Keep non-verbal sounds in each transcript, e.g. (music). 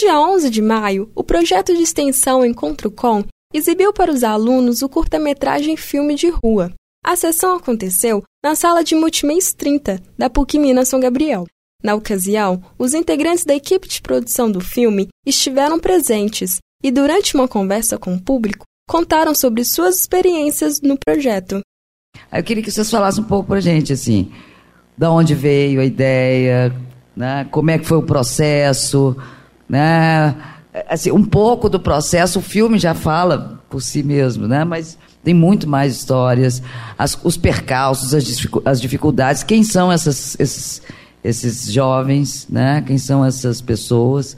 dia 11 de maio, o projeto de extensão Encontro Com exibiu para os alunos o curta-metragem Filme de Rua. A sessão aconteceu na sala de Multimês 30, da PUC Minas São Gabriel. Na ocasião, os integrantes da equipe de produção do filme estiveram presentes e, durante uma conversa com o público, contaram sobre suas experiências no projeto. Eu queria que vocês falassem um pouco para a gente, assim, da onde veio a ideia, né? como é que foi o processo, né? Assim, um pouco do processo, o filme já fala por si mesmo, né? mas tem muito mais histórias, as, os percalços, as, as dificuldades, quem são essas, esses, esses jovens, né? quem são essas pessoas.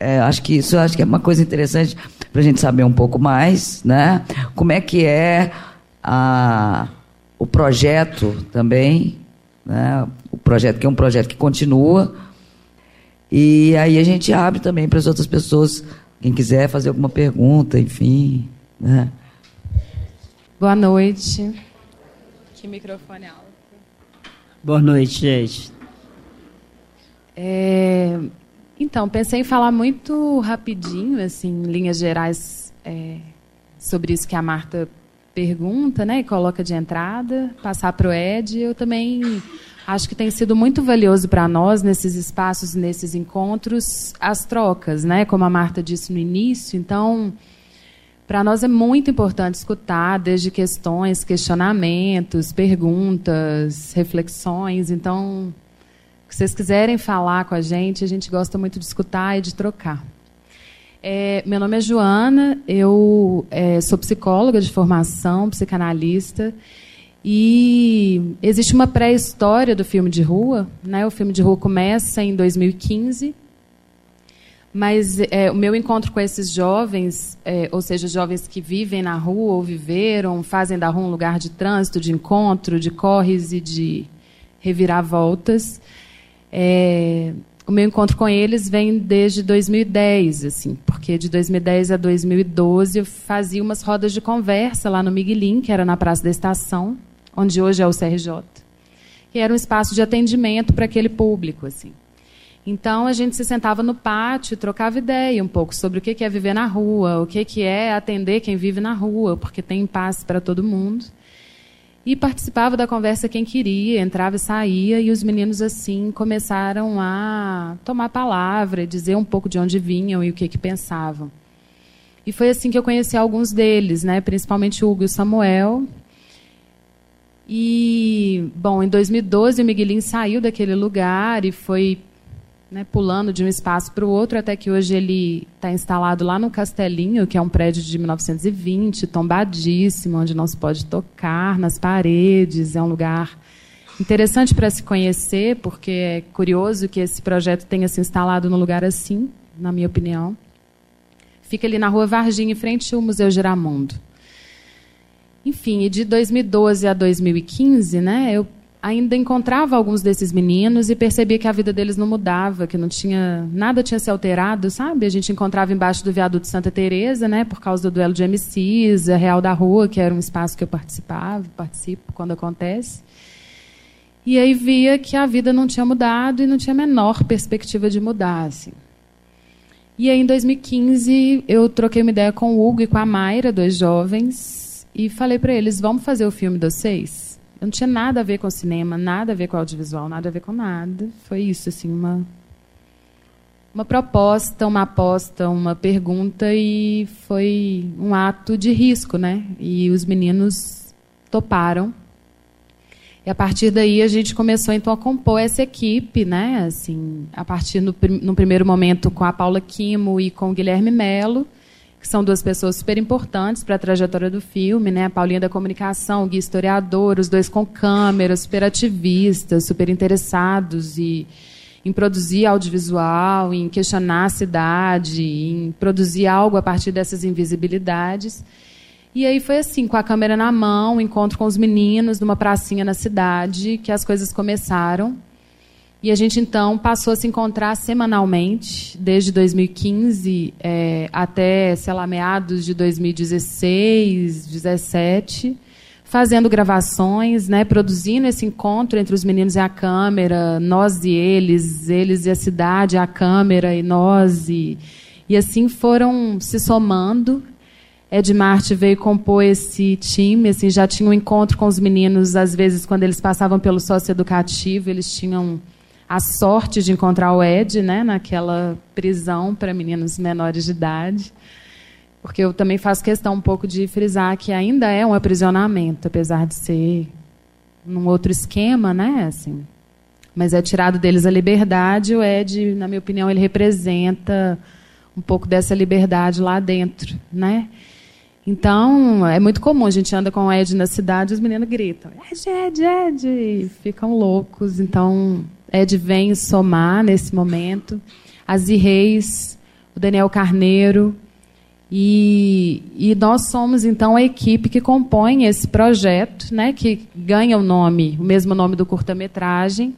É, acho que isso acho que é uma coisa interessante para a gente saber um pouco mais, né? Como é que é a, o projeto também, né? O projeto que é um projeto que continua. E aí a gente abre também para as outras pessoas, quem quiser fazer alguma pergunta, enfim, né? Boa noite. Que microfone alto. Boa noite, gente. É, então, pensei em falar muito rapidinho, assim, em linhas gerais, é, sobre isso que a Marta pergunta, né, e coloca de entrada, passar para o Ed. Eu também acho que tem sido muito valioso para nós nesses espaços, nesses encontros, as trocas, né, como a Marta disse no início. Então, para nós é muito importante escutar desde questões, questionamentos, perguntas, reflexões. Então, se vocês quiserem falar com a gente, a gente gosta muito de escutar e de trocar. É, meu nome é Joana, eu é, sou psicóloga de formação, psicanalista. E existe uma pré-história do filme de rua. Né? O filme de rua começa em 2015 mas é, o meu encontro com esses jovens, é, ou seja, jovens que vivem na rua ou viveram, fazem da rua um lugar de trânsito, de encontro, de corres e de reviravoltas, é, o meu encontro com eles vem desde 2010, assim, porque de 2010 a 2012 eu fazia umas rodas de conversa lá no Miguelim, que era na Praça da Estação, onde hoje é o CRJ, que era um espaço de atendimento para aquele público, assim. Então a gente se sentava no pátio, trocava ideia um pouco sobre o que é viver na rua, o que é atender quem vive na rua, porque tem paz para todo mundo. E participava da conversa quem queria, entrava e saía, e os meninos assim começaram a tomar palavra, dizer um pouco de onde vinham e o que, que pensavam. E foi assim que eu conheci alguns deles, né? principalmente o Hugo e o Samuel. E, bom, em 2012 o Miguelinho saiu daquele lugar e foi né, pulando de um espaço para o outro, até que hoje ele está instalado lá no Castelinho, que é um prédio de 1920, tombadíssimo, onde não se pode tocar nas paredes. É um lugar interessante para se conhecer, porque é curioso que esse projeto tenha se instalado num lugar assim, na minha opinião. Fica ali na rua Varginha, em frente ao Museu Giramundo. Enfim, e de 2012 a 2015, né, eu ainda encontrava alguns desses meninos e percebia que a vida deles não mudava, que não tinha nada tinha se alterado, sabe? A gente encontrava embaixo do viaduto Santa Teresa, né, por causa do duelo de MCs, a Real da Rua, que era um espaço que eu participava, participo quando acontece. E aí via que a vida não tinha mudado e não tinha a menor perspectiva de mudar, assim. E aí, em 2015, eu troquei uma ideia com o Hugo e com a Mayra, dois jovens, e falei para eles: vamos fazer o filme de vocês? Eu não tinha nada a ver com cinema, nada a ver com audiovisual, nada a ver com nada. Foi isso, assim, uma uma proposta, uma aposta, uma pergunta e foi um ato de risco, né? E os meninos toparam. E a partir daí a gente começou então a compor essa equipe, né? Assim, a partir no, no primeiro momento com a Paula Quimo e com o Guilherme Melo que são duas pessoas super importantes para a trajetória do filme, né? A Paulinha da comunicação, o Gui historiador, os dois com câmera, super ativistas, super interessados e em produzir audiovisual, em questionar a cidade, em produzir algo a partir dessas invisibilidades. E aí foi assim, com a câmera na mão, encontro com os meninos numa pracinha na cidade, que as coisas começaram. E a gente então passou a se encontrar semanalmente, desde 2015 é, até, sei lá, meados de 2016, 2017, fazendo gravações, né, produzindo esse encontro entre os meninos e a câmera, nós e eles, eles e a cidade, a câmera e nós e, e assim foram se somando. Ed Marte veio compor esse time, assim, já tinha um encontro com os meninos, às vezes quando eles passavam pelo socioeducativo, eles tinham a sorte de encontrar o Ed, né, naquela prisão para meninos menores de idade porque eu também faço questão um pouco de frisar que ainda é um aprisionamento, apesar de ser num outro esquema, né? Assim, mas é tirado deles a liberdade. O Ed, na minha opinião, ele representa um pouco dessa liberdade lá dentro, né? Então, é muito comum, a gente anda com o Ed na cidade e os meninos gritam, Ed, Ed, Ed, e ficam loucos. Então, Ed vem somar nesse momento. Azi Reis, o Daniel Carneiro, e, e, nós somos, então, a equipe que compõe esse projeto, né, que ganha o nome, o mesmo nome do curta-metragem.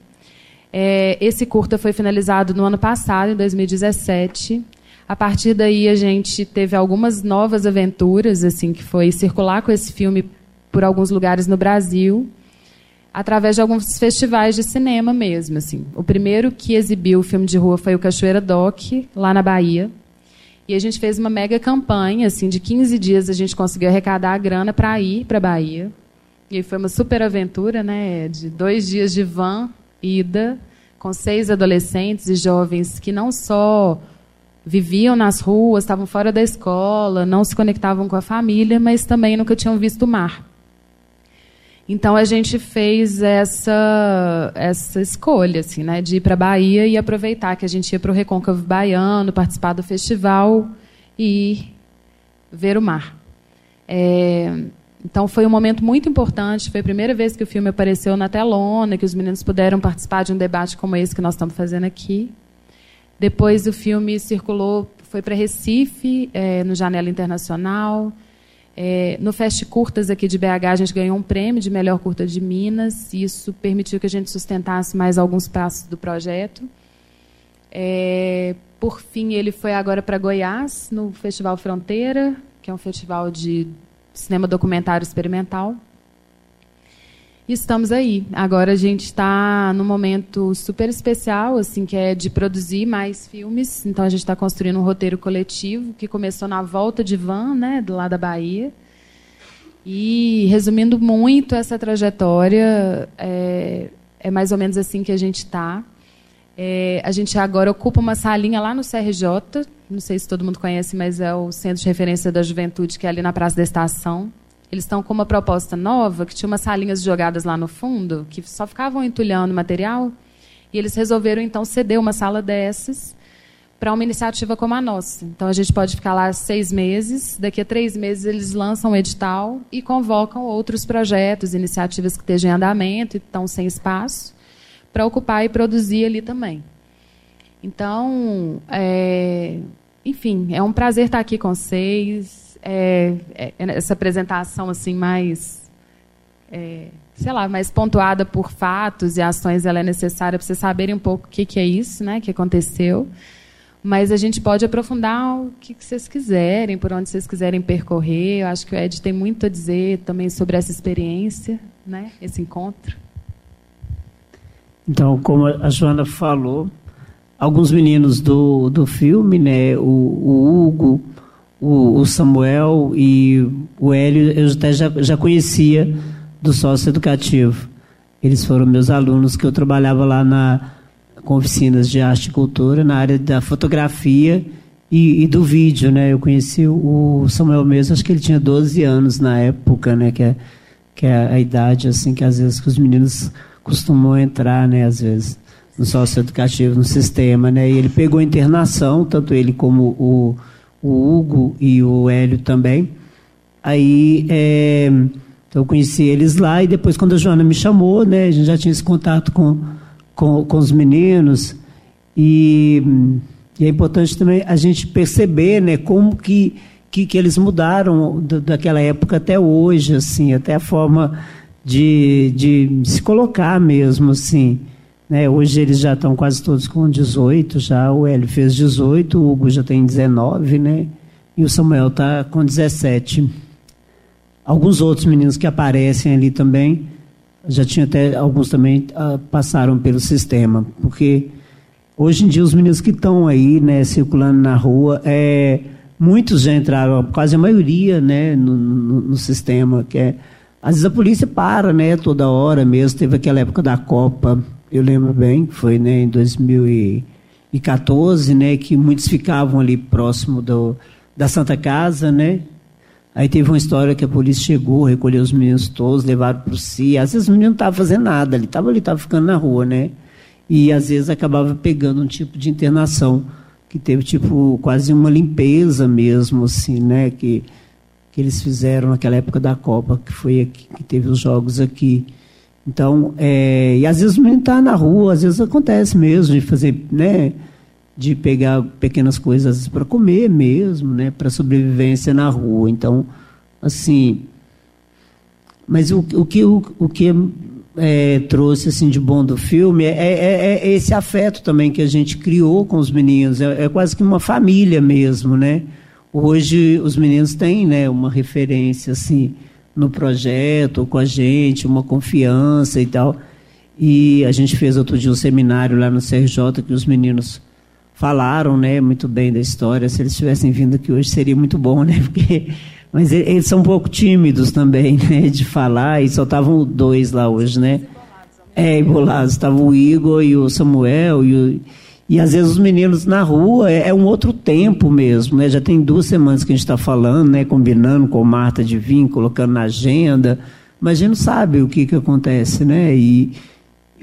É, esse curta foi finalizado no ano passado, em 2017. A partir daí, a gente teve algumas novas aventuras, assim, que foi circular com esse filme por alguns lugares no Brasil, através de alguns festivais de cinema mesmo. Assim. O primeiro que exibiu o filme de rua foi o Cachoeira Doc, lá na Bahia. E a gente fez uma mega campanha, assim, de 15 dias a gente conseguiu arrecadar a grana para ir para a Bahia. E foi uma super aventura, né? De dois dias de van, ida, com seis adolescentes e jovens que não só viviam nas ruas, estavam fora da escola, não se conectavam com a família, mas também nunca tinham visto o mar. Então a gente fez essa essa escolha assim, né, de ir para Bahia e aproveitar que a gente ia para o Recôncavo Baiano, participar do festival e ver o mar. É, então foi um momento muito importante. Foi a primeira vez que o filme apareceu na telona, que os meninos puderam participar de um debate como esse que nós estamos fazendo aqui. Depois o filme circulou, foi para Recife, é, no Janela Internacional. É, no Fest Curtas aqui de BH, a gente ganhou um prêmio de melhor curta de Minas. E isso permitiu que a gente sustentasse mais alguns passos do projeto. É, por fim, ele foi agora para Goiás, no Festival Fronteira, que é um festival de cinema documentário experimental. Estamos aí. Agora a gente está num momento super especial, assim, que é de produzir mais filmes. Então a gente está construindo um roteiro coletivo que começou na volta de van, né, do lado da Bahia. E resumindo muito essa trajetória, é, é mais ou menos assim que a gente está. É, a gente agora ocupa uma salinha lá no CRJ, não sei se todo mundo conhece, mas é o Centro de Referência da Juventude, que é ali na Praça da Estação. Eles estão com uma proposta nova, que tinha umas salinhas jogadas lá no fundo, que só ficavam entulhando material, e eles resolveram, então, ceder uma sala dessas para uma iniciativa como a nossa. Então, a gente pode ficar lá seis meses, daqui a três meses eles lançam o edital e convocam outros projetos, iniciativas que estejam em andamento e estão sem espaço, para ocupar e produzir ali também. Então, é, enfim, é um prazer estar aqui com vocês é, é, essa apresentação assim mais, é, sei lá, mais pontuada por fatos e ações, ela é necessária para vocês saberem um pouco o que, que é isso, né, que aconteceu. Mas a gente pode aprofundar o que, que vocês quiserem, por onde vocês quiserem percorrer. Eu acho que o Ed tem muito a dizer também sobre essa experiência, né, esse encontro. Então, como a Joana falou, alguns meninos do, do filme, né, o, o Hugo, o, o Samuel e o Hélio eu até já, já conhecia do sócio educativo. Eles foram meus alunos que eu trabalhava lá na, com oficinas de arte e cultura, na área da fotografia e, e, do vídeo, né? Eu conheci o Samuel mesmo, acho que ele tinha 12 anos na época, né? Que é, que é a idade, assim, que às vezes que os meninos costumam entrar, né? Às vezes, no sócio educativo, no sistema, né? E ele pegou internação, tanto ele como o o Hugo e o Hélio também. Aí é, então eu conheci eles lá e depois quando a Joana me chamou, né, a gente já tinha esse contato com, com, com os meninos e, e, é importante também a gente perceber, né, como que, que, que eles mudaram do, daquela época até hoje, assim, até a forma de, de se colocar mesmo, assim. Né? Hoje eles já estão quase todos com 18, já o Hélio fez 18, o Hugo já tem 19, né? E o Samuel está com 17. alguns outros meninos que aparecem ali também, já tinha até alguns também uh, passaram pelo sistema, porque hoje em dia os meninos que estão aí, né, circulando na rua, é, muitos já entraram, quase a maioria, né, no, no, no sistema, que é às vezes a polícia para, né, toda hora mesmo. Teve aquela época da Copa, eu lembro bem, foi né, em 2014, né, que muitos ficavam ali próximo do, da Santa Casa, né, Aí teve uma história que a polícia chegou, recolheu os meninos todos, levaram para si. Às vezes os meninos não estavam fazendo nada, ele estava ali, estava ficando na rua, né? E às vezes acabava pegando um tipo de internação que teve tipo quase uma limpeza mesmo, assim, né? Que, que eles fizeram naquela época da Copa, que foi aqui, que teve os jogos aqui. Então, é, e às vezes o menino está na rua, às vezes acontece mesmo de fazer, né? de pegar pequenas coisas para comer mesmo, né, para sobrevivência na rua. Então, assim, mas o, o que o, o que é, trouxe assim de bom do filme é, é, é, esse afeto também que a gente criou com os meninos. É, é, quase que uma família mesmo, né? Hoje os meninos têm, né, uma referência assim no projeto com a gente, uma confiança e tal. E a gente fez outro dia um seminário lá no CRJ que os meninos falaram, né, muito bem da história. Se eles tivessem vindo aqui hoje seria muito bom, né? (laughs) Porque mas eles são um pouco tímidos também, né, de falar e só estavam dois lá hoje, né? É, embolados. Estava o Igor e o Samuel e, o, e às vezes os meninos na rua é, é, um outro tempo mesmo, né? Já tem duas semanas que a gente está falando, né? Combinando com Marta de vir, colocando na agenda, mas a gente não sabe o que que acontece, né? E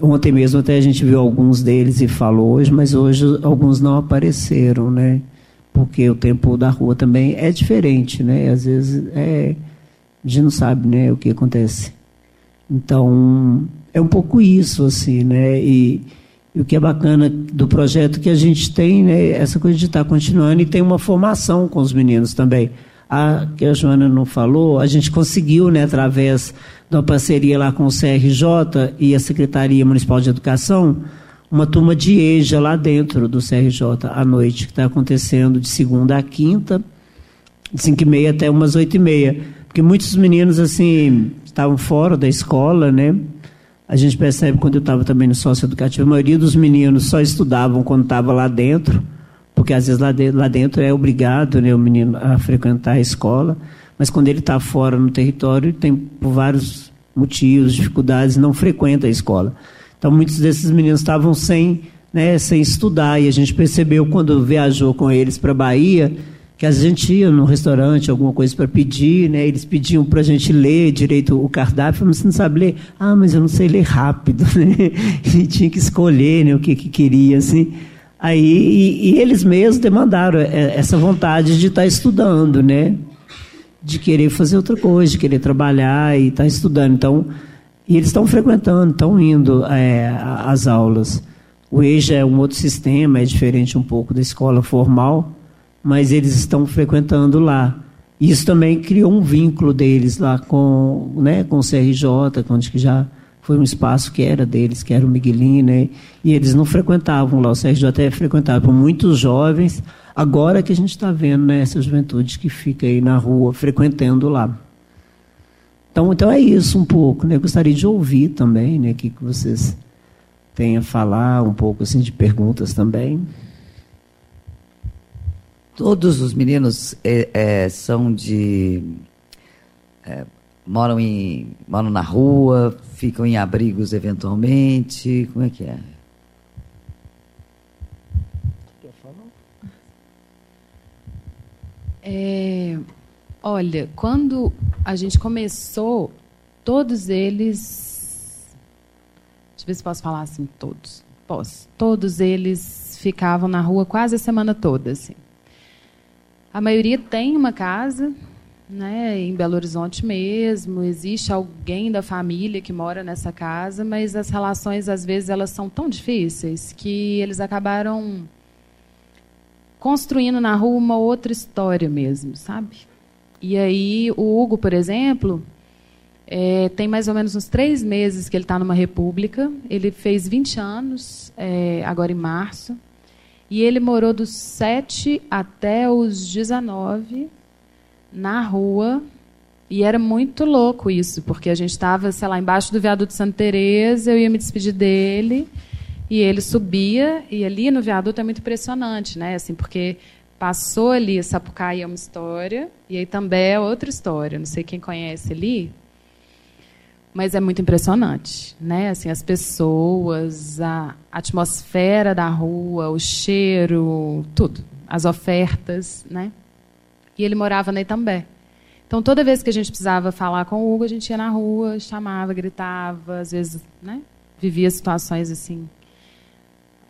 Ontem mesmo até a gente viu alguns deles e falou hoje, mas hoje alguns não apareceram, né? Porque o tempo da rua também é diferente, né? Às vezes é, a gente não sabe, né, o que acontece. Então, é um pouco isso, assim, né? E, e o que é bacana do projeto que a gente tem, né, essa coisa de estar continuando e tem uma formação com os meninos também. A que a Joana não falou, a gente conseguiu, né, através de uma parceria lá com o CRJ e a Secretaria Municipal de Educação, uma turma de EJA lá dentro do CRJ à noite, que está acontecendo de segunda a quinta, de 5 e meia até umas 8 e meia. Porque muitos meninos, assim, estavam fora da escola, né? A gente percebe quando eu estava também no sócio educativo, a maioria dos meninos só estudavam quando estava lá dentro, porque às vezes lá dentro, lá dentro é obrigado né, o menino a frequentar a escola mas quando ele está fora no território, tem por vários motivos, dificuldades, não frequenta a escola. Então, muitos desses meninos estavam sem, né, sem estudar, e a gente percebeu quando viajou com eles para a Bahia, que a gente ia no restaurante, alguma coisa para pedir, né? Eles pediam para a gente ler direito o cardápio, mas você não sabe ler? Ah, mas eu não sei ler rápido, (laughs) né? E tinha que escolher né, o que, que queria, assim. Aí, e, e eles mesmos demandaram é, essa vontade de estar tá estudando, né? de querer fazer outra coisa, de querer trabalhar e estar tá estudando. Então, e eles estão frequentando, estão indo é, às aulas. O EJA é um outro sistema, é diferente um pouco da escola formal, mas eles estão frequentando lá. Isso também criou um vínculo deles lá com, né, com o CRJ, onde que já foi um espaço que era deles, que era o Miguelinho, né? E eles não frequentavam lá, o CRJ até frequentava por muitos jovens, Agora que a gente está vendo né, essa juventude que fica aí na rua, frequentando lá. Então, então é isso um pouco. Né? Eu gostaria de ouvir também né, que, que vocês têm a falar, um pouco assim, de perguntas também. Todos os meninos é, é, são de. É, moram, em, moram na rua, ficam em abrigos eventualmente. Como é que é? É, olha, quando a gente começou, todos eles. Deixa eu ver se posso falar assim, todos. Posso. Todos eles ficavam na rua quase a semana toda. Assim. A maioria tem uma casa, né, em Belo Horizonte mesmo, existe alguém da família que mora nessa casa, mas as relações às vezes elas são tão difíceis que eles acabaram construindo na rua uma outra história mesmo, sabe? E aí o Hugo, por exemplo, é, tem mais ou menos uns três meses que ele está numa república. Ele fez 20 anos, é, agora em março. E ele morou dos 7 até os 19 na rua. E era muito louco isso, porque a gente estava, sei lá, embaixo do viaduto Santa Teresa, eu ia me despedir dele, e ele subia, e ali no viaduto é muito impressionante, né? Assim, porque passou ali, Sapucaí é uma história, e aí também é outra história. Não sei quem conhece ali, mas é muito impressionante, né? Assim, as pessoas, a atmosfera da rua, o cheiro, tudo, as ofertas, né? E ele morava na Itambé. Então, toda vez que a gente precisava falar com o Hugo, a gente ia na rua, chamava, gritava, às vezes, né, vivia situações assim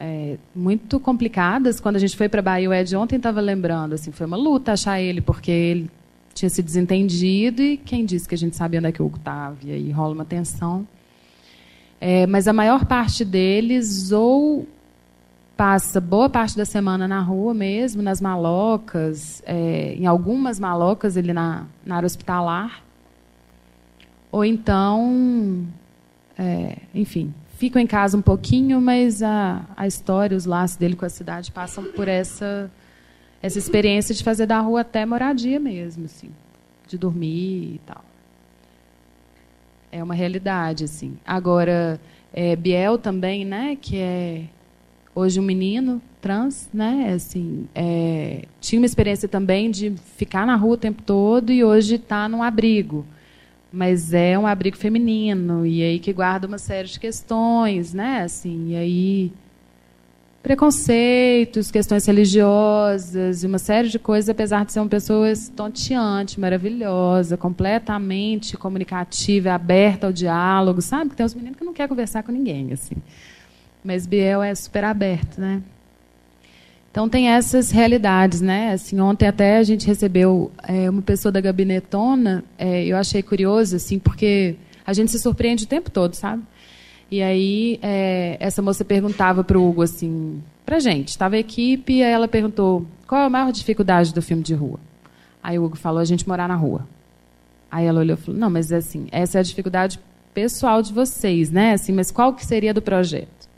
é, muito complicadas. Quando a gente foi para Bahia, o Ed ontem estava lembrando, assim, foi uma luta achar ele, porque ele tinha se desentendido e quem disse que a gente sabia onde é que o Hugo estava? E aí rola uma tensão. É, mas a maior parte deles ou passa boa parte da semana na rua mesmo, nas malocas, é, em algumas malocas ele na, na área hospitalar. Ou então, é, enfim, ficam em casa um pouquinho, mas a, a história, os laços dele com a cidade passam por essa, essa experiência de fazer da rua até moradia mesmo, assim, de dormir e tal. É uma realidade, assim. Agora, é, Biel também, né, que é hoje um menino trans, né? Assim, é, tinha uma experiência também de ficar na rua o tempo todo e hoje está num abrigo, mas é um abrigo feminino e aí que guarda uma série de questões, né? Assim, e aí preconceitos, questões religiosas e uma série de coisas, apesar de ser uma pessoa estonteante, maravilhosa, completamente comunicativa, aberta ao diálogo, sabe? Que tem uns meninos que não quer conversar com ninguém, assim. Mas Biel é super aberto, né? Então tem essas realidades, né? Assim, ontem até a gente recebeu é, uma pessoa da gabinetona, é, eu achei curioso, assim, porque a gente se surpreende o tempo todo, sabe? E aí é, essa moça perguntava para o Hugo assim, para gente, estava a equipe, e aí ela perguntou qual é a maior dificuldade do filme de rua. Aí o Hugo falou a gente morar na rua. Aí ela olhou e falou, não, mas assim, essa é a dificuldade pessoal de vocês, né? Assim, mas qual que seria do projeto?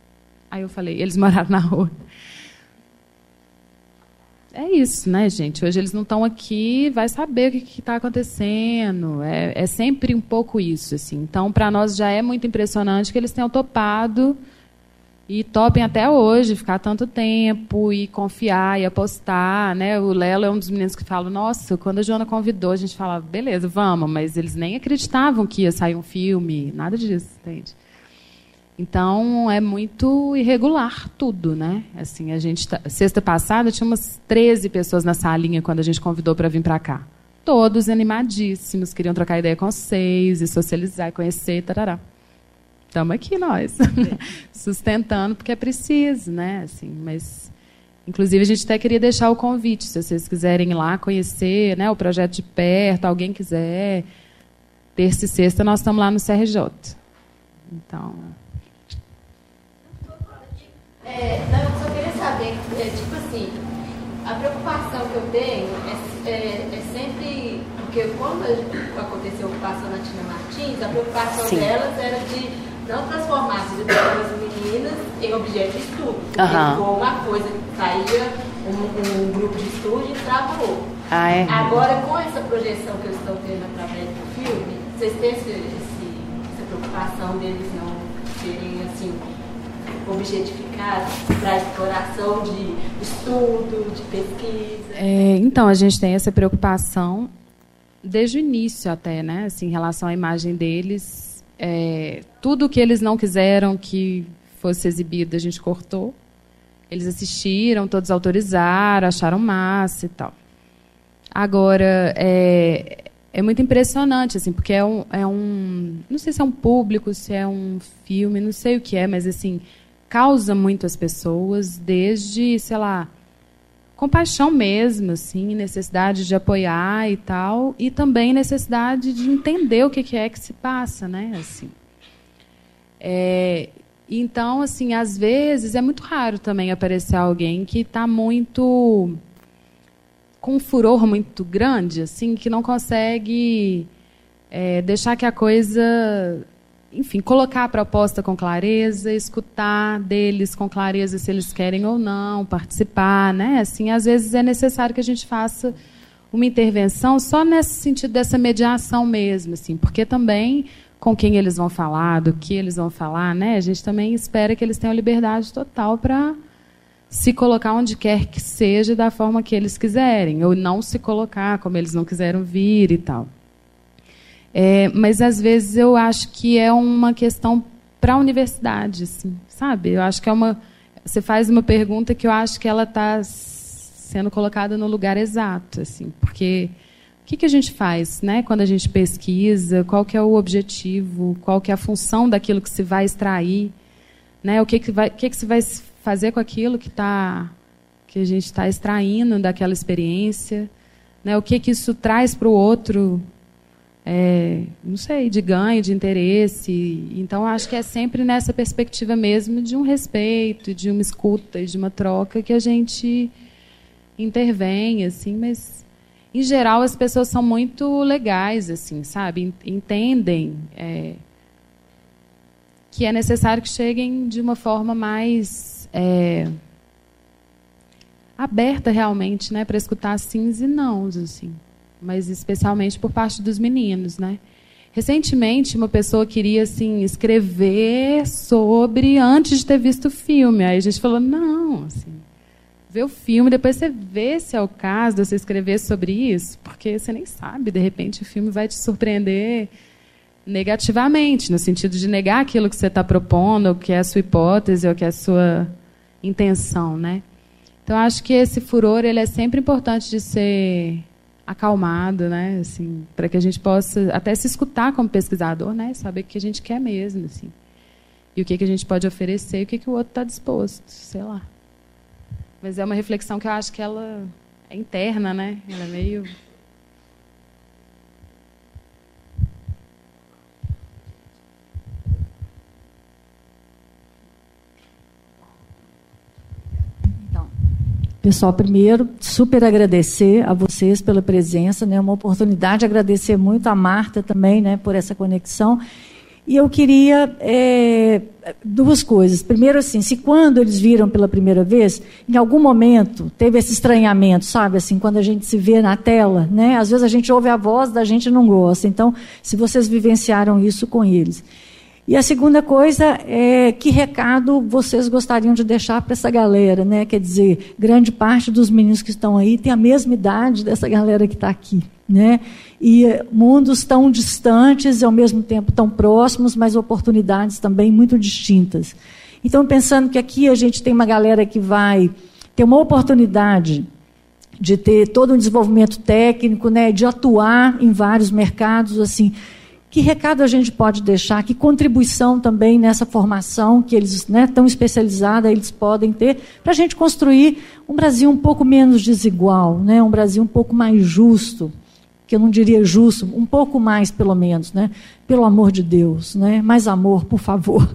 Aí eu falei, eles (laughs) moraram na rua. É isso, né, gente? Hoje eles não estão aqui, vai saber o que está acontecendo. É, é, sempre um pouco isso, assim. Então, para nós já é muito impressionante que eles tenham topado e topem até hoje ficar tanto tempo e confiar e apostar, né? O Lelo é um dos meninos que fala, nossa, quando a Joana convidou, a gente falava, beleza, vamos, mas eles nem acreditavam que ia sair um filme, nada disso, entende? Então é muito irregular tudo, né? Assim, a gente tá... sexta passada tinha umas 13 pessoas na salinha quando a gente convidou para vir para cá. Todos animadíssimos, queriam trocar ideia com vocês e socializar, conhecer, tarará. Estamos aqui nós, (laughs) sustentando porque é preciso, né? Assim, mas inclusive a gente até queria deixar o convite, se vocês quiserem ir lá conhecer, né, o projeto de perto, alguém quiser. Terça e sexta nós estamos lá no CRJ. Então, é, não, eu só queria saber, é, tipo assim, a preocupação que eu tenho é, é, é sempre, porque quando aconteceu a ocupação na Tina Martins, a preocupação Sim. delas era de não transformar as meninas em objeto de estudo. Uhum. Ficou uma coisa que saía um, um, grupo de estudo e entrava outro. Ah, é? Agora, com essa projeção que eles estão tendo através do filme, vocês têm esse, esse, essa preocupação deles não serem assim objetificados para exploração de estudo, de pesquisa? É, então, a gente tem essa preocupação desde o início até, né? Assim, em relação à imagem deles. É, tudo que eles não quiseram que fosse exibido, a gente cortou. Eles assistiram, todos autorizaram, acharam massa e tal. Agora, é, é muito impressionante, assim, porque é um, é um. Não sei se é um público, se é um filme, não sei o que é, mas assim, causa muito às pessoas, desde, sei lá, compaixão mesmo, assim, necessidade de apoiar e tal, e também necessidade de entender o que é que se passa, né, assim. É, então, assim, às vezes é muito raro também aparecer alguém que está muito com um furor muito grande, assim, que não consegue é, deixar que a coisa enfim, colocar a proposta com clareza, escutar deles com clareza se eles querem ou não participar, né? Assim, às vezes é necessário que a gente faça uma intervenção só nesse sentido dessa mediação mesmo, assim, porque também com quem eles vão falar, do que eles vão falar, né? A gente também espera que eles tenham liberdade total para se colocar onde quer que seja da forma que eles quiserem, ou não se colocar como eles não quiseram vir e tal. É, mas às vezes eu acho que é uma questão para a universidade, assim, sabe? Eu acho que é uma. Você faz uma pergunta que eu acho que ela está sendo colocada no lugar exato, assim, porque o que, que a gente faz, né? Quando a gente pesquisa, qual que é o objetivo, qual que é a função daquilo que se vai extrair, né? O que que vai, que que se vai fazer com aquilo que tá, que a gente está extraindo daquela experiência, né? O que que isso traz para o outro, é, não sei, de ganho, de interesse. Então acho que é sempre nessa perspectiva mesmo de um respeito, de uma escuta, de uma troca que a gente intervém, assim, mas em geral, as pessoas são muito legais, assim, sabe? Entendem é, que é necessário que cheguem de uma forma mais é, aberta, realmente, né? Para escutar sims e nãos, assim. Mas especialmente por parte dos meninos, né? Recentemente, uma pessoa queria assim escrever sobre antes de ter visto o filme. Aí a gente falou: não, assim, vê o filme, depois você vê se é o caso de você escrever sobre isso, porque você nem sabe, de repente o filme vai te surpreender negativamente, no sentido de negar aquilo que você está propondo, o que é a sua hipótese, ou que é a sua intenção, né? Então acho que esse furor ele é sempre importante de ser acalmado, né? Assim, para que a gente possa até se escutar como pesquisador, né? Saber o que a gente quer mesmo, assim. E o que, que a gente pode oferecer e o que, que o outro está disposto, sei lá. Mas é uma reflexão que eu acho que ela é interna, né? Ela é meio. Pessoal, primeiro, super agradecer a vocês pela presença, né? Uma oportunidade, agradecer muito a Marta também, né, por essa conexão e eu queria é, duas coisas. Primeiro, assim, se quando eles viram pela primeira vez, em algum momento teve esse estranhamento, sabe? Assim, quando a gente se vê na tela, né? Às vezes a gente ouve a voz da gente e não gosta. Então, se vocês vivenciaram isso com eles. E a segunda coisa é que recado vocês gostariam de deixar para essa galera, né? Quer dizer, grande parte dos meninos que estão aí tem a mesma idade dessa galera que está aqui, né? E mundos tão distantes e ao mesmo tempo tão próximos, mas oportunidades também muito distintas. Então, pensando que aqui a gente tem uma galera que vai ter uma oportunidade de ter todo um desenvolvimento técnico, né, de atuar em vários mercados, assim, que recado a gente pode deixar? Que contribuição também nessa formação que eles, né, tão especializada, eles podem ter para a gente construir um Brasil um pouco menos desigual, né, um Brasil um pouco mais justo, que eu não diria justo, um pouco mais pelo menos, né, pelo amor de Deus, né, mais amor, por favor.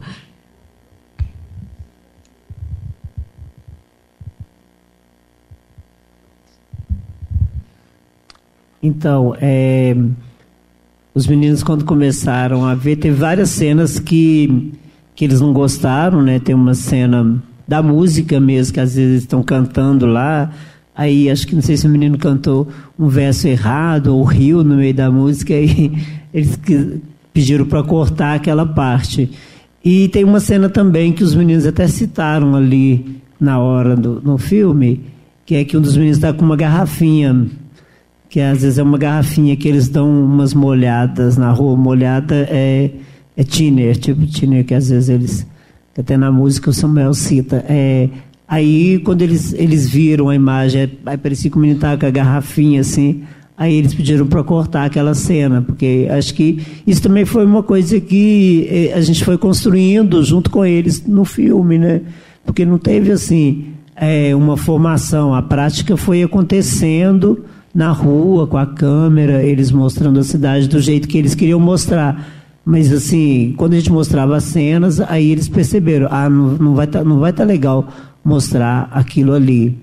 Então, é, os meninos, quando começaram a ver, teve várias cenas que, que eles não gostaram, né? Tem uma cena da música mesmo, que às vezes estão cantando lá. Aí, acho que não sei se o menino cantou um verso errado ou riu no meio da música, e (laughs) eles pediram para cortar aquela parte. E tem uma cena também que os meninos até citaram ali na hora do, no filme, que é que um dos meninos está com uma garrafinha que às vezes é uma garrafinha que eles dão umas molhadas na rua. Molhada é, é tiner, tipo tiner que às vezes eles, até na música o Samuel cita. É, aí quando eles, eles viram a imagem, aí parecia que o menino com a garrafinha assim, aí eles pediram para cortar aquela cena, porque acho que isso também foi uma coisa que é, a gente foi construindo junto com eles no filme, né? Porque não teve assim é, uma formação, a prática foi acontecendo na rua com a câmera, eles mostrando a cidade do jeito que eles queriam mostrar. Mas assim, quando a gente mostrava as cenas, aí eles perceberam, ah, não, não vai tá, não vai estar tá legal mostrar aquilo ali.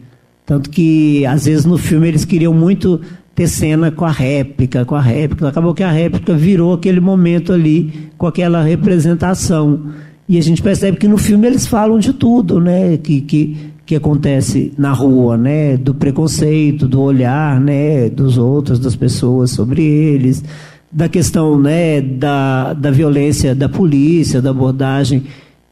Tanto que às vezes no filme eles queriam muito ter cena com a réplica, com a réplica. Acabou que a réplica virou aquele momento ali com aquela representação. E a gente percebe que no filme eles falam de tudo, né? Que, que que acontece na rua, né, do preconceito, do olhar, né, dos outros, das pessoas sobre eles, da questão, né, da, da violência da polícia, da abordagem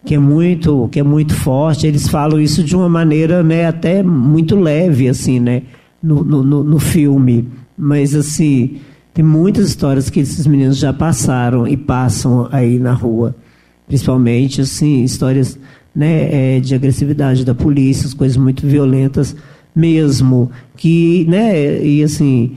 que é muito que é muito forte. Eles falam isso de uma maneira, né, até muito leve, assim, né, no, no, no filme. Mas assim tem muitas histórias que esses meninos já passaram e passam aí na rua, principalmente assim histórias né, é, de agressividade da polícia, as coisas muito violentas mesmo, que, né, e assim,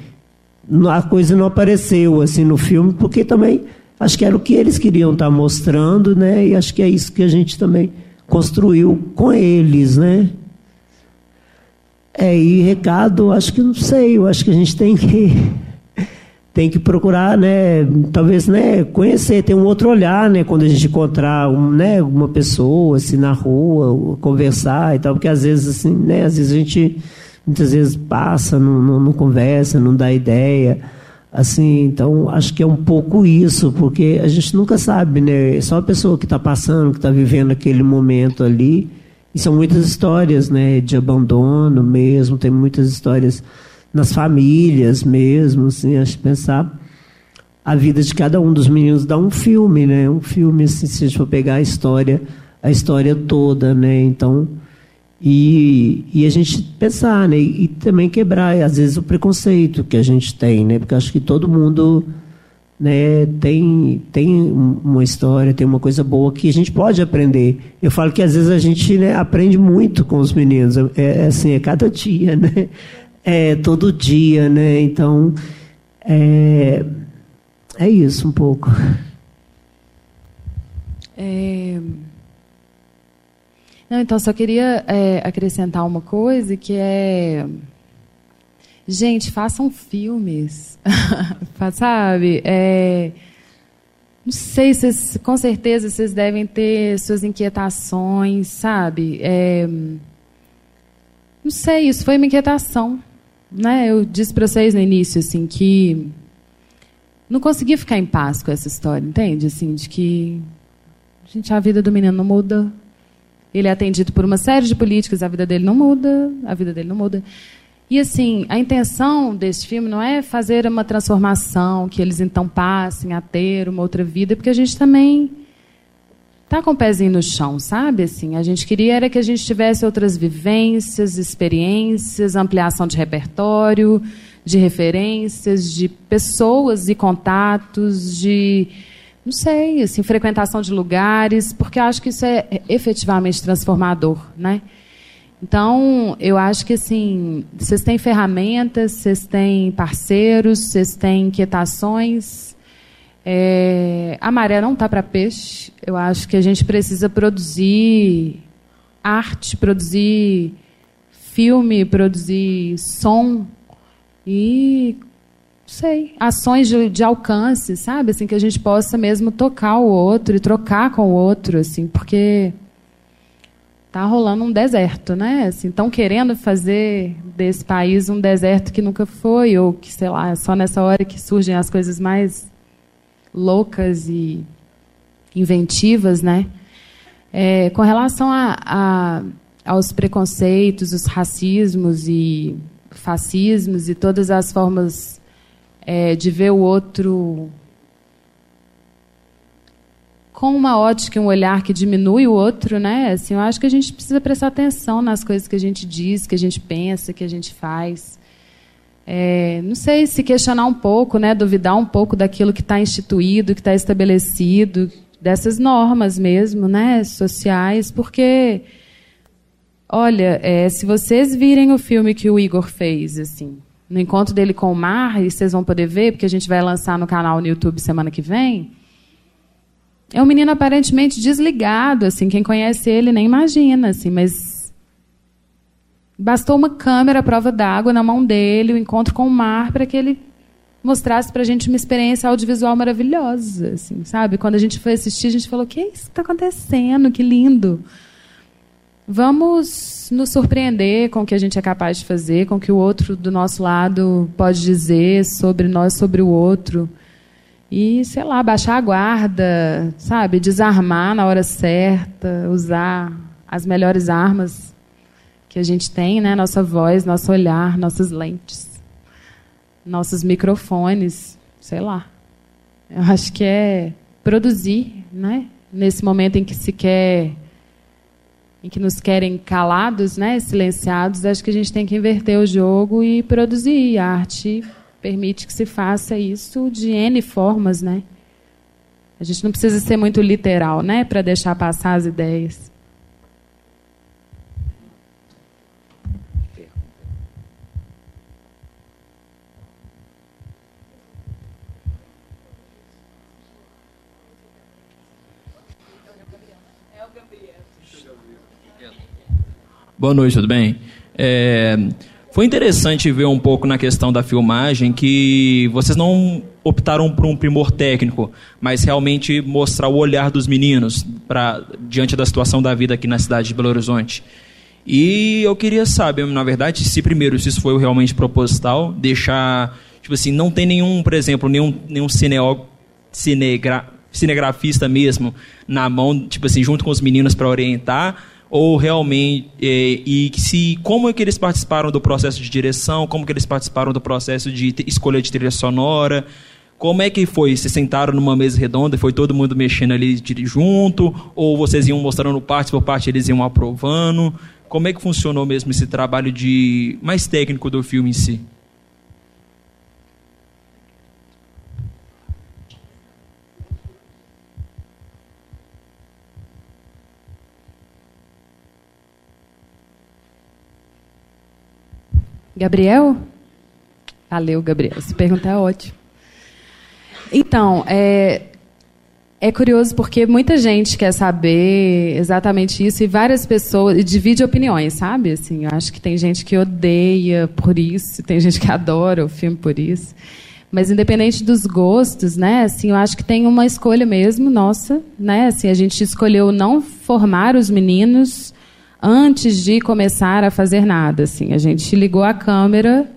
a coisa não apareceu assim no filme, porque também acho que era o que eles queriam estar mostrando, né, e acho que é isso que a gente também construiu com eles, né. É, e recado, acho que não sei, eu acho que a gente tem que tem que procurar, né, talvez, né, conhecer, ter um outro olhar, né, quando a gente encontrar, um, né, uma pessoa assim na rua, conversar e tal, porque às vezes assim, né, às vezes a gente muitas vezes passa, não, não, não conversa, não dá ideia, assim, então acho que é um pouco isso, porque a gente nunca sabe, né, só a pessoa que está passando, que está vivendo aquele momento ali, e são muitas histórias, né, de abandono mesmo, tem muitas histórias nas famílias mesmo, assim, acho pensar a vida de cada um dos meninos dá um filme, né? Um filme, assim, se a gente for pegar a história, a história toda, né? Então, e, e a gente pensar, né? E, e também quebrar, às vezes, o preconceito que a gente tem, né? Porque acho que todo mundo né, tem, tem uma história, tem uma coisa boa que a gente pode aprender. Eu falo que às vezes a gente né, aprende muito com os meninos, é, é assim, é cada dia, né? É, todo dia, né? Então, é, é isso um pouco. É... Não, então, só queria é, acrescentar uma coisa que é. Gente, façam filmes. (laughs) Sabe? É... Não sei, vocês, com certeza vocês devem ter suas inquietações, sabe? É... Não sei, isso foi uma inquietação né, eu disse para vocês no início assim que não conseguia ficar em paz com essa história, entende? Assim, de que gente, a vida do menino não muda. Ele é atendido por uma série de políticas, a vida dele não muda, a vida dele não muda. E assim, a intenção desse filme não é fazer uma transformação, que eles então passem a ter uma outra vida, porque a gente também tá com o pezinho no chão, sabe? Assim, a gente queria era que a gente tivesse outras vivências, experiências, ampliação de repertório, de referências, de pessoas e contatos, de não sei, assim, frequentação de lugares, porque eu acho que isso é efetivamente transformador, né? Então, eu acho que assim, vocês têm ferramentas, vocês têm parceiros, vocês têm inquietações, é, a maré não está para peixe. Eu acho que a gente precisa produzir arte, produzir filme, produzir som e sei, ações de, de, alcance, sabe? Assim que a gente possa mesmo tocar o outro e trocar com o outro, assim, porque tá rolando um deserto, né? Assim, estão querendo fazer desse país um deserto que nunca foi ou que sei lá, só nessa hora que surgem as coisas mais loucas e inventivas, né? É, com relação a, a, aos preconceitos, os racismos e fascismos e todas as formas é, de ver o outro com uma ótica, um olhar que diminui o outro, né? Assim, eu acho que a gente precisa prestar atenção nas coisas que a gente diz, que a gente pensa, que a gente faz. É, não sei se questionar um pouco, né, duvidar um pouco daquilo que está instituído, que está estabelecido, dessas normas mesmo, né, sociais, porque, olha, é, se vocês virem o filme que o Igor fez, assim, no encontro dele com o mar, e vocês vão poder ver, porque a gente vai lançar no canal no YouTube semana que vem. É um menino aparentemente desligado, assim, quem conhece ele nem imagina, assim, mas Bastou uma câmera à prova d'água na mão dele, o um encontro com o mar, para que ele mostrasse para a gente uma experiência audiovisual maravilhosa, assim, sabe? Quando a gente foi assistir, a gente falou: "Que isso está acontecendo? Que lindo!" Vamos nos surpreender com o que a gente é capaz de fazer, com o que o outro do nosso lado pode dizer sobre nós, sobre o outro. E, sei lá, baixar a guarda, sabe? Desarmar na hora certa, usar as melhores armas que a gente tem, né? Nossa voz, nosso olhar, nossas lentes, nossos microfones, sei lá. Eu acho que é produzir, né? Nesse momento em que se quer em que nos querem calados, né, silenciados, acho que a gente tem que inverter o jogo e produzir. A arte permite que se faça isso de N formas, né? A gente não precisa ser muito literal, né, para deixar passar as ideias. Boa noite, tudo bem? É, foi interessante ver um pouco na questão da filmagem que vocês não optaram por um primor técnico, mas realmente mostrar o olhar dos meninos para diante da situação da vida aqui na cidade de Belo Horizonte. E eu queria saber, na verdade, se primeiro se isso foi realmente proposital, deixar, tipo assim, não tem nenhum, por exemplo, nenhum, nenhum cineo, cinegra, cinegrafista mesmo na mão, tipo assim, junto com os meninos para orientar, ou realmente é, e se como é que eles participaram do processo de direção, como que eles participaram do processo de escolha de trilha sonora, como é que foi? Se sentaram numa mesa redonda e foi todo mundo mexendo ali junto, ou vocês iam mostrando parte por parte, eles iam aprovando? Como é que funcionou mesmo esse trabalho de mais técnico do filme em si? Gabriel? Valeu, Gabriel. Se perguntar é ótimo. Então, é, é curioso porque muita gente quer saber exatamente isso e várias pessoas e divide opiniões, sabe? Assim, eu acho que tem gente que odeia por isso, tem gente que adora o filme por isso. Mas independente dos gostos, né? Assim, eu acho que tem uma escolha mesmo nossa, né? Assim, a gente escolheu não formar os meninos antes de começar a fazer nada. Assim, a gente ligou a câmera,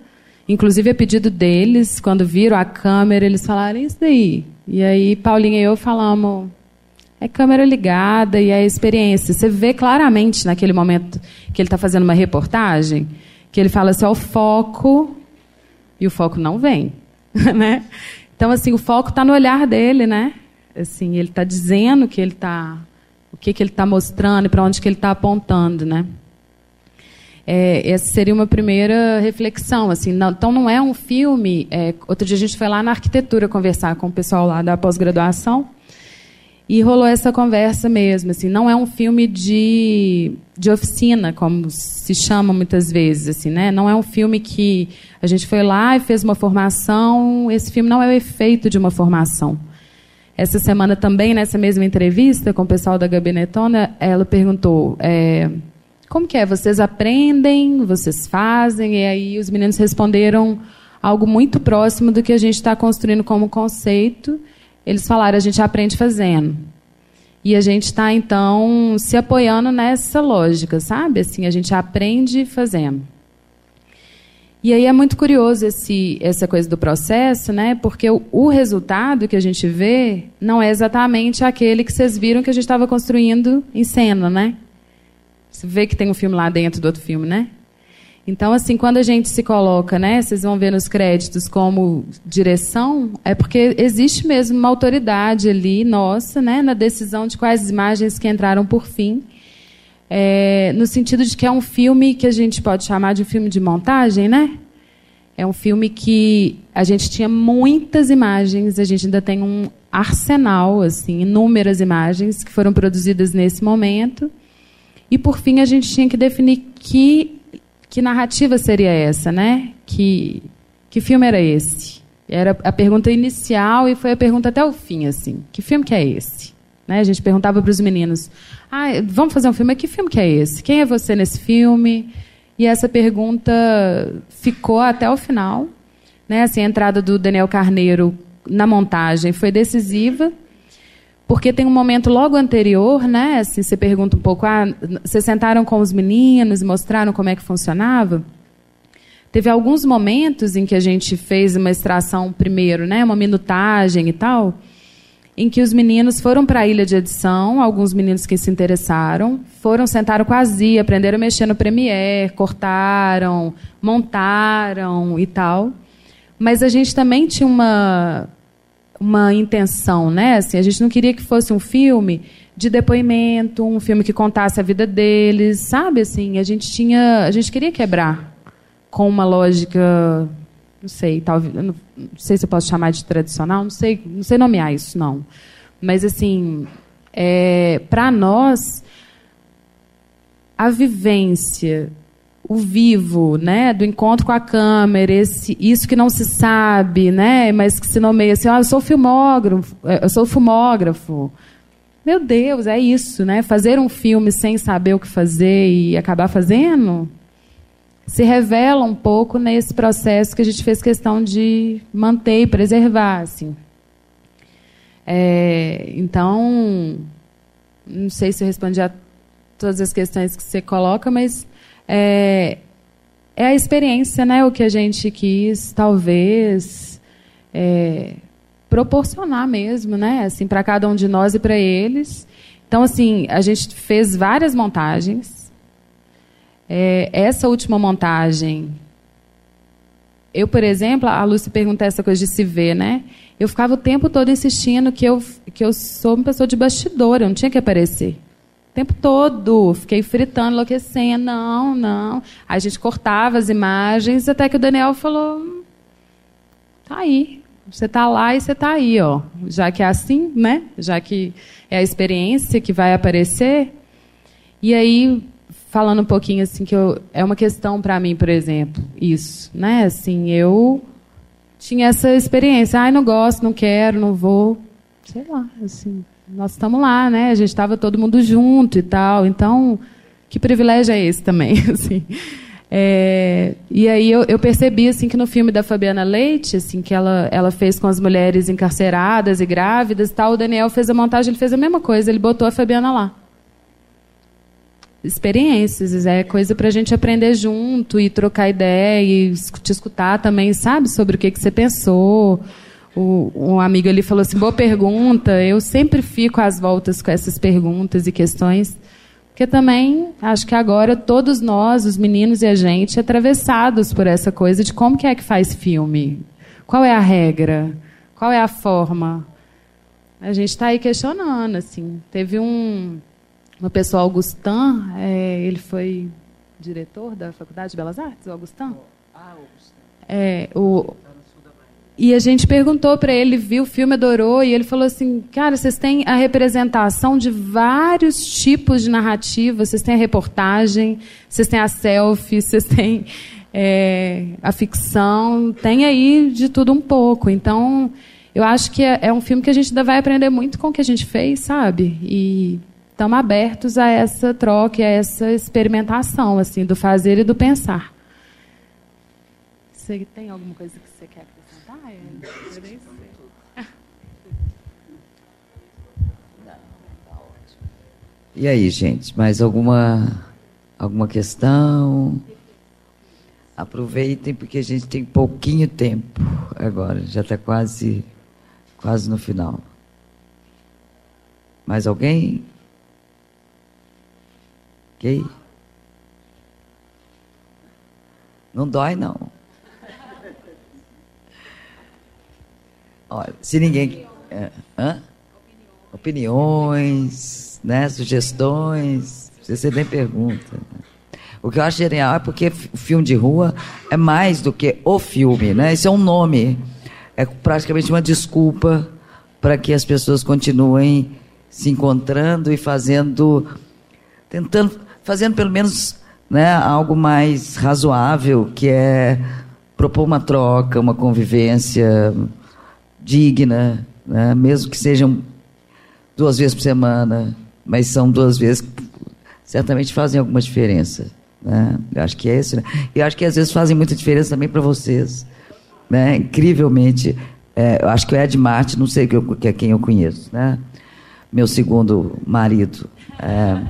inclusive a pedido deles, quando viram a câmera, eles falaram isso daí. E aí Paulinha e eu falamos, é câmera ligada e é experiência. Você vê claramente naquele momento que ele está fazendo uma reportagem, que ele fala assim, ó, o foco, e o foco não vem, (laughs) né? Então, assim, o foco está no olhar dele, né? Assim, ele está dizendo que ele está que, que ele está mostrando e para onde que ele está apontando, né? É, essa seria uma primeira reflexão, assim. Não, então não é um filme. É, outro dia a gente foi lá na arquitetura conversar com o pessoal lá da pós-graduação e rolou essa conversa mesmo, assim. Não é um filme de, de oficina, como se chama muitas vezes, assim, né? Não é um filme que a gente foi lá e fez uma formação. Esse filme não é o efeito de uma formação. Essa semana também, nessa mesma entrevista com o pessoal da Gabinetona, ela perguntou é, como que é, vocês aprendem, vocês fazem? E aí os meninos responderam algo muito próximo do que a gente está construindo como conceito. Eles falaram, a gente aprende fazendo. E a gente está, então, se apoiando nessa lógica, sabe? Assim, a gente aprende fazendo. E aí é muito curioso esse, essa coisa do processo, né? Porque o, o, resultado que a gente vê não é exatamente aquele que vocês viram que a gente estava construindo em cena, né? Você vê que tem um filme lá dentro do outro filme, né? Então, assim, quando a gente se coloca, né? Vocês vão ver nos créditos como direção, é porque existe mesmo uma autoridade ali nossa, né? Na decisão de quais imagens que entraram por fim é, no sentido de que é um filme que a gente pode chamar de um filme de montagem, né? É um filme que a gente tinha muitas imagens, a gente ainda tem um arsenal, assim, inúmeras imagens que foram produzidas nesse momento. E por fim a gente tinha que definir que que narrativa seria essa, né? Que que filme era esse? Era a pergunta inicial e foi a pergunta até o fim, assim. Que filme que é esse? Né? A gente perguntava para os meninos: ah, vamos fazer um filme? Que filme que é esse? Quem é você nesse filme? E essa pergunta ficou até o final. Né? Assim, a entrada do Daniel Carneiro na montagem foi decisiva, porque tem um momento logo anterior, né? Assim, você pergunta um pouco, ah, vocês sentaram com os meninos mostraram como é que funcionava? Teve alguns momentos em que a gente fez uma extração primeiro, né? Uma minutagem e tal em que os meninos foram para a ilha de edição, alguns meninos que se interessaram, foram, sentaram com a Zia, aprenderam a mexer no Premiere, cortaram, montaram e tal. Mas a gente também tinha uma, uma intenção, né? Assim, a gente não queria que fosse um filme de depoimento, um filme que contasse a vida deles, sabe? Assim, a gente tinha, a gente queria quebrar com uma lógica não sei, talvez, não, sei se eu posso chamar de tradicional, não sei, não sei nomear isso não. Mas assim, é, para nós a vivência, o vivo, né, do encontro com a câmera, esse, isso que não se sabe, né, mas que se nomeia assim, ah, eu sou filmógrafo, é, eu sou filmógrafo. Meu Deus, é isso, né? Fazer um filme sem saber o que fazer e acabar fazendo, se revela um pouco nesse processo que a gente fez questão de manter e preservar. Assim. É, então, não sei se eu respondi a todas as questões que você coloca, mas é, é a experiência, né, o que a gente quis, talvez, é, proporcionar mesmo, né, assim, para cada um de nós e para eles. Então, assim, a gente fez várias montagens, é, essa última montagem, eu, por exemplo, a Lúcia pergunta essa coisa de se ver, né? Eu ficava o tempo todo insistindo que eu, que eu sou uma pessoa de bastidor, eu não tinha que aparecer. O tempo todo. Fiquei fritando, enlouquecendo. Não, não. A gente cortava as imagens, até que o Daniel falou: tá aí. Você tá lá e você tá aí, ó. Já que é assim, né? Já que é a experiência que vai aparecer. E aí falando um pouquinho assim que eu, é uma questão para mim, por exemplo, isso, né? Assim, eu tinha essa experiência, ai, não gosto, não quero, não vou, sei lá, assim, nós estamos lá, né? A gente estava todo mundo junto e tal, então que privilégio é esse também, (laughs) assim. É, e aí eu, eu, percebi assim que no filme da Fabiana Leite, assim que ela, ela fez com as mulheres encarceradas e grávidas, tal, o Daniel fez a montagem, ele fez a mesma coisa, ele botou a Fabiana lá experiências, é coisa para a gente aprender junto e trocar ideia e te escutar também, sabe, sobre o que, que você pensou. O, um amigo ali falou assim, boa pergunta. Eu sempre fico às voltas com essas perguntas e questões, porque também acho que agora todos nós, os meninos e a gente, atravessados por essa coisa de como que é que faz filme, qual é a regra, qual é a forma. A gente está aí questionando, assim. Teve um uma pessoa, Augustin, é, ele foi diretor da Faculdade de Belas Artes, o Augustin? Ah, Augustin. É, o, e a gente perguntou para ele, viu o filme, adorou, e ele falou assim: cara, vocês têm a representação de vários tipos de narrativa, vocês têm a reportagem, vocês têm a selfie, vocês têm é, a ficção, tem aí de tudo um pouco. Então, eu acho que é, é um filme que a gente ainda vai aprender muito com o que a gente fez, sabe? E estamos abertos a essa troca, a essa experimentação, assim, do fazer e do pensar. Você tem alguma coisa que você quer acrescentar? Eu nem sei. E aí, gente, mais alguma alguma questão? Aproveitem porque a gente tem pouquinho tempo agora, já está quase quase no final. Mais alguém? Ok? Não dói, não. Olha, se ninguém. É, hã? Opiniões, né? sugestões. Você nem pergunta. O que eu acho genial é porque o filme de rua é mais do que o filme, né? Isso é um nome. É praticamente uma desculpa para que as pessoas continuem se encontrando e fazendo, tentando fazendo pelo menos né, algo mais razoável, que é propor uma troca, uma convivência digna, né, mesmo que sejam duas vezes por semana, mas são duas vezes que certamente fazem alguma diferença. Né? Eu acho que é isso. Né? E acho que às vezes fazem muita diferença também para vocês. Né? Incrivelmente, é, eu acho que o Ed Martin, não sei que, eu, que é quem eu conheço, né? meu segundo marido. É,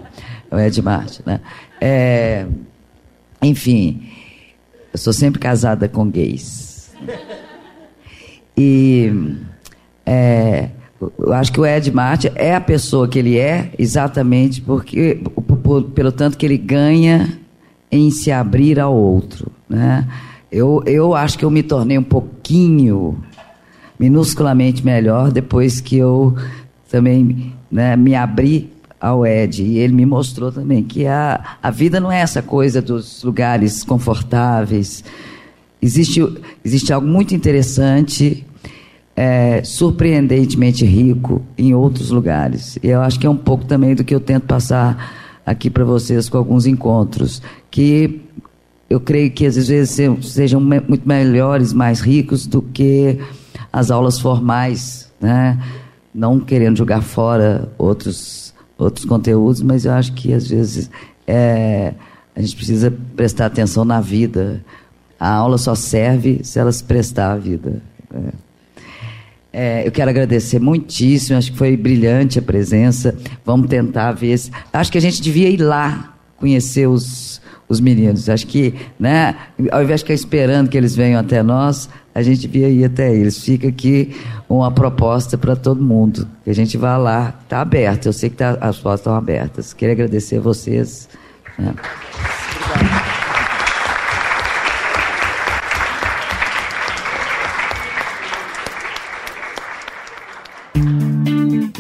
o Ed Martin, né? É, enfim, eu sou sempre casada com gays. E é, eu acho que o Ed Martin é a pessoa que ele é exatamente porque por, pelo tanto que ele ganha em se abrir ao outro, né? Eu, eu acho que eu me tornei um pouquinho minusculamente melhor depois que eu também né, me abri ao Ed. E ele me mostrou também que a, a vida não é essa coisa dos lugares confortáveis. Existe, existe algo muito interessante, é, surpreendentemente rico em outros lugares. E eu acho que é um pouco também do que eu tento passar aqui para vocês com alguns encontros. Que eu creio que às vezes sejam muito melhores, mais ricos do que as aulas formais, né? Não querendo jogar fora outros outros conteúdos, mas eu acho que às vezes é, a gente precisa prestar atenção na vida. A aula só serve se ela se prestar à vida. É. É, eu quero agradecer muitíssimo, acho que foi brilhante a presença. Vamos tentar ver se. Acho que a gente devia ir lá conhecer os, os meninos. Acho que, né, ao invés de ficar esperando que eles venham até nós, a gente devia ir até eles. Fica aqui uma proposta para todo mundo. Que a gente vá lá. Está aberto, eu sei que tá, as portas estão abertas. Queria agradecer a vocês. Né.